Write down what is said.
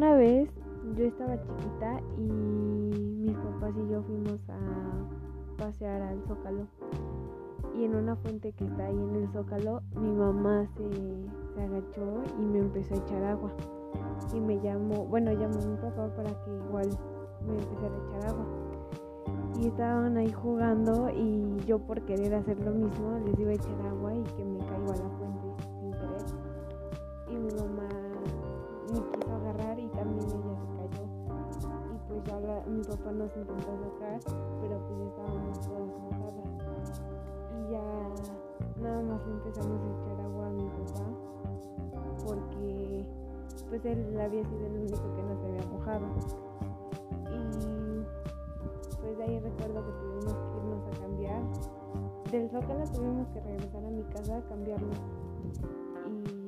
estaba chiquita y mis papás y yo fuimos a pasear al Zócalo. Y en una fuente que está ahí en el Zócalo, mi mamá se, se agachó y me empezó a echar agua. Y me llamó, bueno, llamó a mi papá para que igual me empezara a echar agua. Y estaban ahí jugando y yo por querer hacer lo mismo les iba a echar agua y que me caigo a la fuente sin querer. Y mi mamá pues ya mi papá nos intentó sacar, pero pues ya estábamos todas mojadas. Y ya nada más le empezamos a echar agua a mi papá porque pues él había sido el único que no se había mojado. Y pues de ahí recuerdo que tuvimos que irnos a cambiar. Del Zócalo tuvimos que regresar a mi casa a cambiarnos. Y